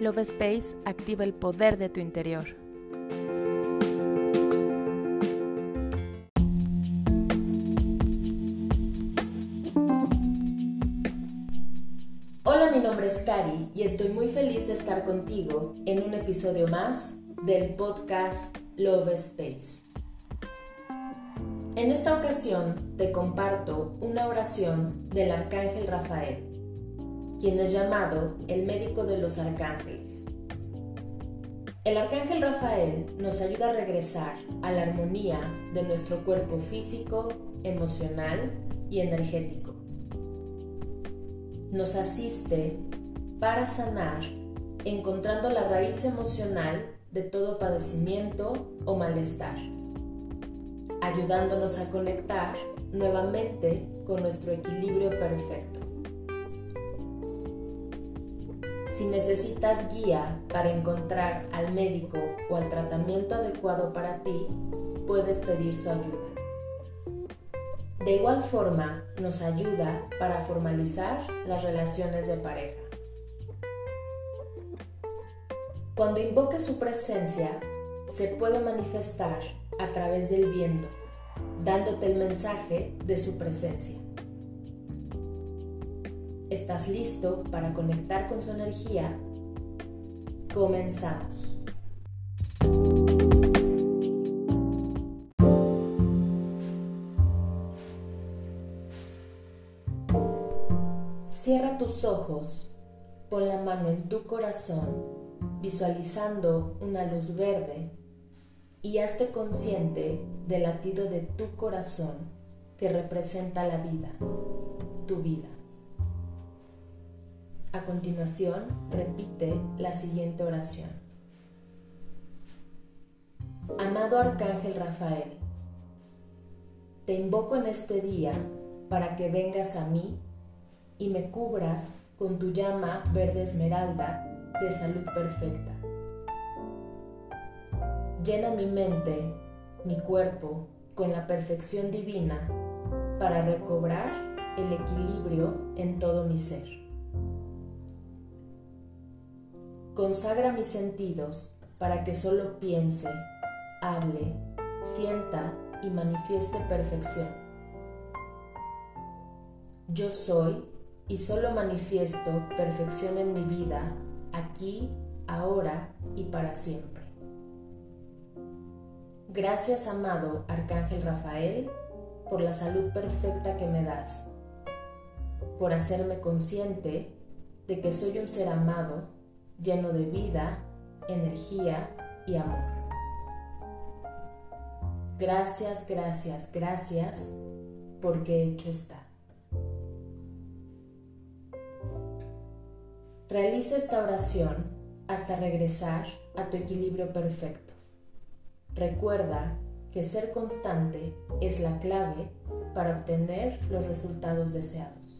Love Space activa el poder de tu interior. Hola, mi nombre es Cari y estoy muy feliz de estar contigo en un episodio más del podcast Love Space. En esta ocasión te comparto una oración del Arcángel Rafael quien es llamado el médico de los arcángeles. El arcángel Rafael nos ayuda a regresar a la armonía de nuestro cuerpo físico, emocional y energético. Nos asiste para sanar encontrando la raíz emocional de todo padecimiento o malestar, ayudándonos a conectar nuevamente con nuestro equilibrio perfecto. Si necesitas guía para encontrar al médico o al tratamiento adecuado para ti, puedes pedir su ayuda. De igual forma, nos ayuda para formalizar las relaciones de pareja. Cuando invoque su presencia, se puede manifestar a través del viento, dándote el mensaje de su presencia. ¿Estás listo para conectar con su energía? Comenzamos. Cierra tus ojos, pon la mano en tu corazón, visualizando una luz verde y hazte consciente del latido de tu corazón que representa la vida, tu vida. A continuación, repite la siguiente oración. Amado Arcángel Rafael, te invoco en este día para que vengas a mí y me cubras con tu llama verde esmeralda de salud perfecta. Llena mi mente, mi cuerpo con la perfección divina para recobrar el equilibrio en todo mi ser. Consagra mis sentidos para que solo piense, hable, sienta y manifieste perfección. Yo soy y solo manifiesto perfección en mi vida, aquí, ahora y para siempre. Gracias, amado Arcángel Rafael, por la salud perfecta que me das, por hacerme consciente de que soy un ser amado lleno de vida, energía y amor. Gracias, gracias, gracias, porque hecho está. Realiza esta oración hasta regresar a tu equilibrio perfecto. Recuerda que ser constante es la clave para obtener los resultados deseados.